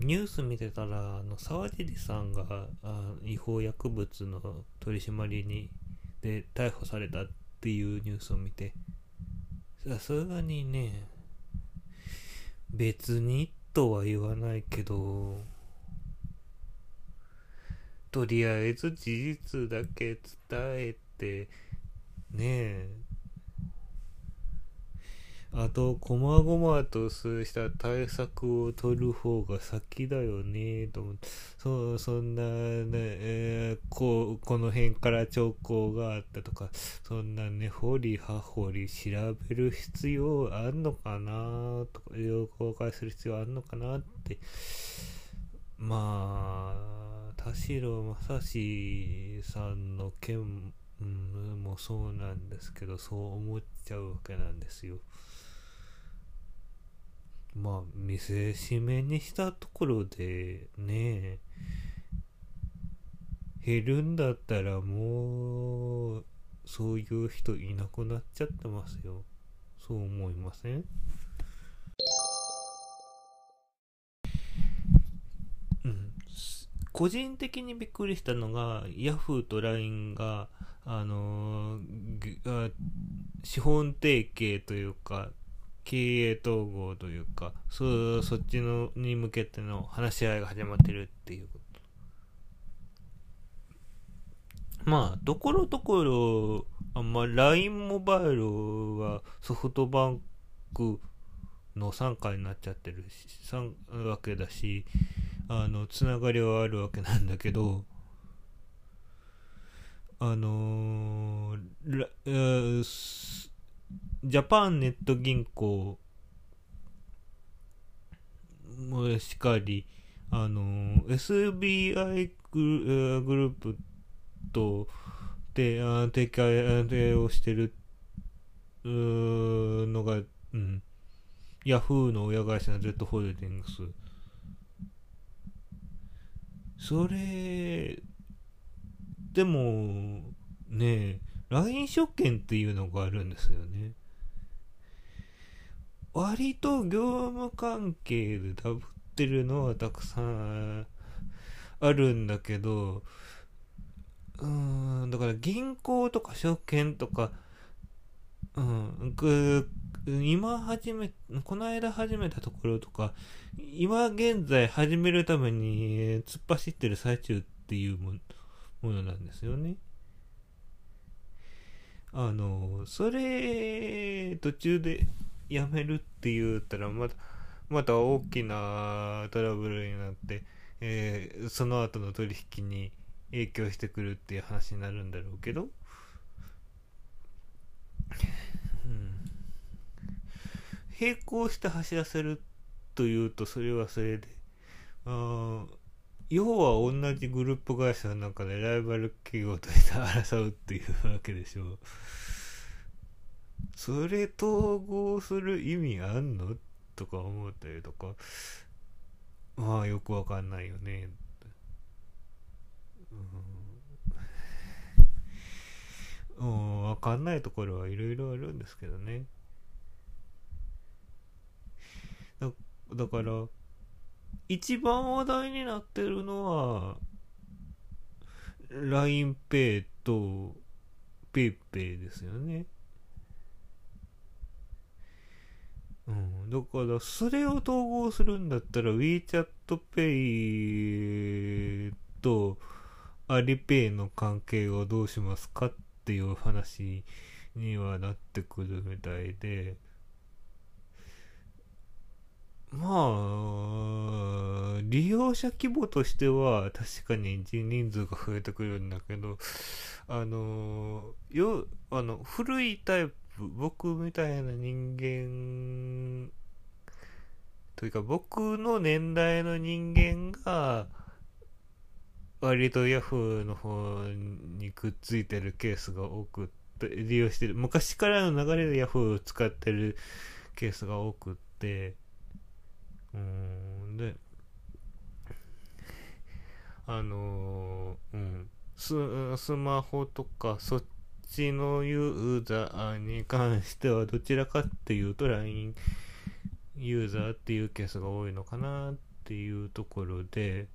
ニュース見てたら、あの、沢尻さんがあ違法薬物の取り締まりに、で、逮捕されたっていうニュースを見て、さすがにね、別にとは言わないけど、とりあえず事実だけ伝えて、ねえ、あと、こまごまとした対策を取る方が先だよね、と思って。そう、そんなね、えー、こう、この辺から兆候があったとか、そんなね、掘り葉掘り調べる必要あんのかな、とか、公開する必要あんのかなって、まあ、田代正史さんの件、うん、もそうなんですけど、そう思っちゃうわけなんですよ。まあ、見せしめにしたところでね、減るんだったらもう、そういう人いなくなっちゃってますよ。そう思いません？うん。個人的にびっくりしたのが、ヤフーと LINE が、あのー、資本提携というか、経営統合というか、そそっちのに向けての話し合いが始まってるっていうこと。まあ、ところどころ、あんまあ、LINE モバイルはソフトバンクの傘下になっちゃってるし、わけだし、あの、つながりはあるわけなんだけど、あのー、ジャパンネット銀行もしかり、あの、SBI ググループと、で、提携をしてるのが、うん、ヤフーの親会社の Z ホールディングス。それ、でも、ね、LINE 証券っていうのがあるんですよね。割と業務関係でダブってるのはたくさんあるんだけど、うん、だから銀行とか証券とか、うん、今始め、この間始めたところとか、今現在始めるために突っ走ってる最中っていうものなんですよね。あの、それ、途中でやめるって言ったらまたまた大きなトラブルになって、えー、その後の取引に影響してくるっていう話になるんだろうけど、うん、並行して走らせるというとそれはそれで。あ要は同じグループ会社の中でライバル企業として争うっていうわけでしょ。それ統合する意味あんの？とか思ったりとか、まあよくわかんないよね。うん、わかんないところはいろいろあるんですけどね。だだから、一番話題になってるのは、LINEPay と PayPay ですよね。うん、だからそれを統合するんだったら WeChat Pay と Alipay の関係をどうしますかっていう話にはなってくるみたいでまあ利用者規模としては確かに人数が増えてくるんだけどあのよあの古いタイプ僕みたいな人間というか僕の年代の人間が割とヤフーの方にくっついてるケースが多くて利用してる。昔からの流れでヤフーを使ってるケースが多くって。うんであのうんススマホとかそっちのユーザーに関してはどちらかっていうと LINE ユーザーっていうケースが多いのかなっっていうところで、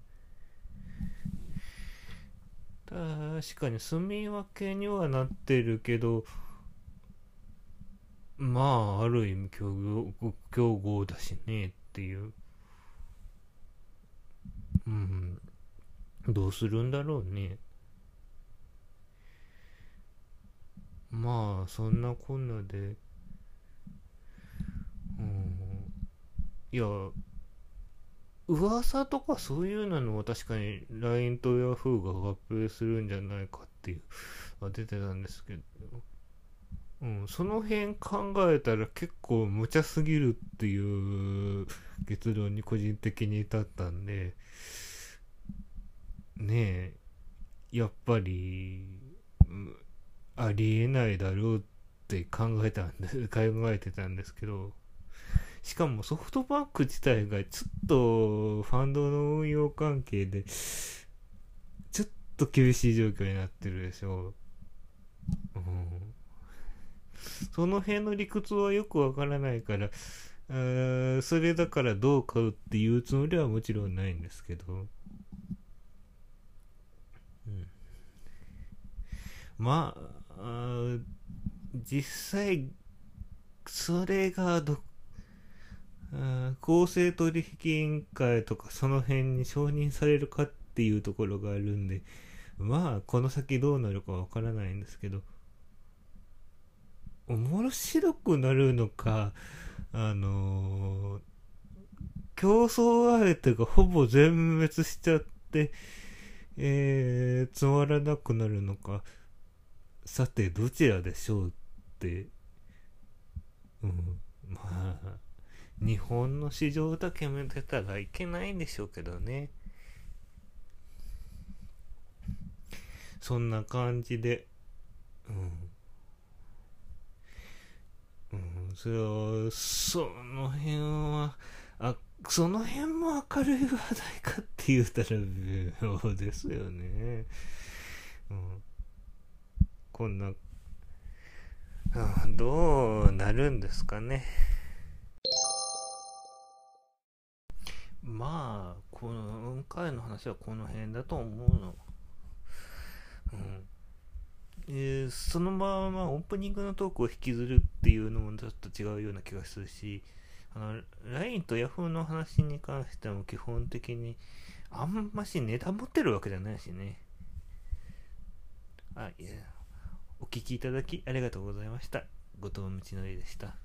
確かに住み分けにはなってるけど、まあ、ある意味競合競合だしねっていう。うん。どうするんだろうね。まあ、そんなこんなで、うん。いや、噂とかそういうのは確かに LINE と Yahoo が合併するんじゃないかっていう出てたんですけど、うん、その辺考えたら結構無茶すぎるっていう結論に個人的に至ったんで、ねえ、やっぱり、ありえないだろうって考えたんで、考えてたんですけど、しかもソフトバンク自体がちょっとファンドの運用関係で、ちょっと厳しい状況になってるでしょう。うん、その辺の理屈はよくわからないから、あそれだからどう買うっていうつもりはもちろんないんですけど。うん、まあ実際、それがど公正取引委員会とかその辺に承認されるかっていうところがあるんで、まあ、この先どうなるかわからないんですけど、面白くなるのか、あのー、競争相手がほぼ全滅しちゃって、えー、つまらなくなるのか、さて、どちらでしょうって、うん、まあ、日本の市場だけ見てたらいけないんでしょうけどね。そんな感じで、うん。うん、それは、その辺は、あ、その辺も明るい話題かって言ったら微妙ですよね。うん。こんな、うん、どうなるんですかね。まあ、この、今回の話はこの辺だと思うの。うん。えー、そのままオープニングのトークを引きずるっていうのもちょっと違うような気がするし、あの、LINE と Yahoo の話に関しても基本的にあんましネタ持ってるわけじゃないしね。あ、いや、お聴きいただきありがとうございました。後藤道のりでした。